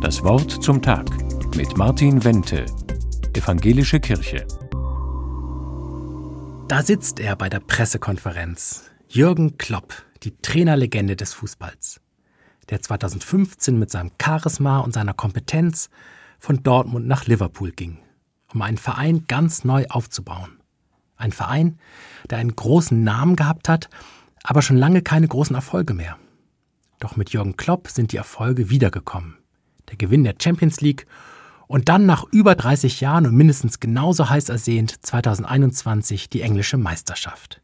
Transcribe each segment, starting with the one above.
Das Wort zum Tag mit Martin Wente, Evangelische Kirche. Da sitzt er bei der Pressekonferenz. Jürgen Klopp, die Trainerlegende des Fußballs, der 2015 mit seinem Charisma und seiner Kompetenz von Dortmund nach Liverpool ging, um einen Verein ganz neu aufzubauen. Ein Verein, der einen großen Namen gehabt hat, aber schon lange keine großen Erfolge mehr. Doch mit Jürgen Klopp sind die Erfolge wiedergekommen. Der Gewinn der Champions League und dann nach über 30 Jahren und mindestens genauso heiß ersehnt 2021 die englische Meisterschaft.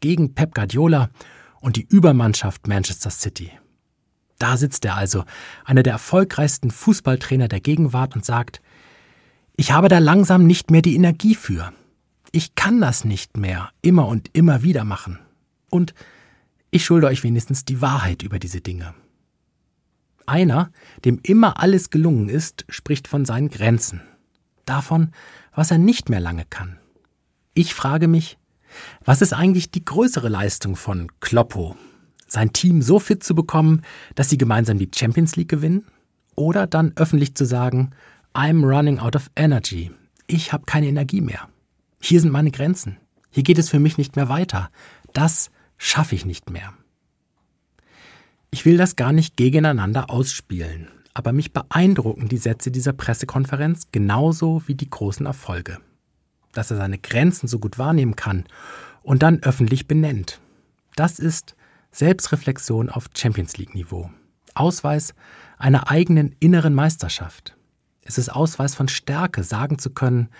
Gegen Pep Guardiola und die Übermannschaft Manchester City. Da sitzt er also, einer der erfolgreichsten Fußballtrainer der Gegenwart und sagt, ich habe da langsam nicht mehr die Energie für. Ich kann das nicht mehr immer und immer wieder machen. Und ich schulde euch wenigstens die Wahrheit über diese Dinge. Einer, dem immer alles gelungen ist, spricht von seinen Grenzen. Davon, was er nicht mehr lange kann. Ich frage mich, was ist eigentlich die größere Leistung von Kloppo? Sein Team so fit zu bekommen, dass sie gemeinsam die Champions League gewinnen? Oder dann öffentlich zu sagen, I'm running out of energy. Ich habe keine Energie mehr. Hier sind meine Grenzen. Hier geht es für mich nicht mehr weiter. Das schaffe ich nicht mehr. Ich will das gar nicht gegeneinander ausspielen, aber mich beeindrucken die Sätze dieser Pressekonferenz genauso wie die großen Erfolge. Dass er seine Grenzen so gut wahrnehmen kann und dann öffentlich benennt. Das ist Selbstreflexion auf Champions League Niveau. Ausweis einer eigenen inneren Meisterschaft. Es ist Ausweis von Stärke, sagen zu können,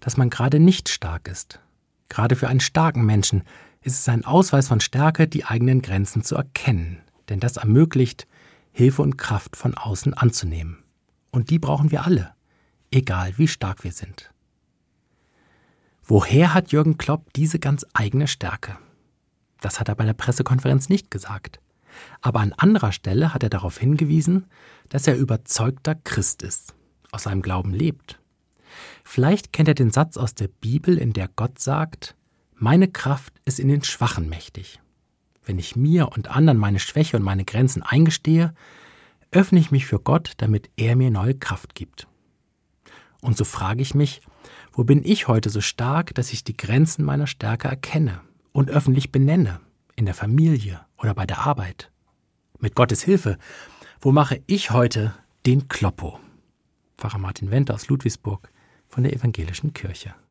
dass man gerade nicht stark ist. Gerade für einen starken Menschen ist es ein Ausweis von Stärke, die eigenen Grenzen zu erkennen, denn das ermöglicht, Hilfe und Kraft von außen anzunehmen. Und die brauchen wir alle, egal wie stark wir sind. Woher hat Jürgen Klopp diese ganz eigene Stärke? Das hat er bei der Pressekonferenz nicht gesagt. Aber an anderer Stelle hat er darauf hingewiesen, dass er überzeugter Christ ist, aus seinem Glauben lebt. Vielleicht kennt er den Satz aus der Bibel, in der Gott sagt, meine Kraft ist in den Schwachen mächtig. Wenn ich mir und anderen meine Schwäche und meine Grenzen eingestehe, öffne ich mich für Gott, damit er mir neue Kraft gibt. Und so frage ich mich, wo bin ich heute so stark, dass ich die Grenzen meiner Stärke erkenne und öffentlich benenne, in der Familie oder bei der Arbeit? Mit Gottes Hilfe, wo mache ich heute den Kloppo? Pfarrer Martin Wendt aus Ludwigsburg von der Evangelischen Kirche.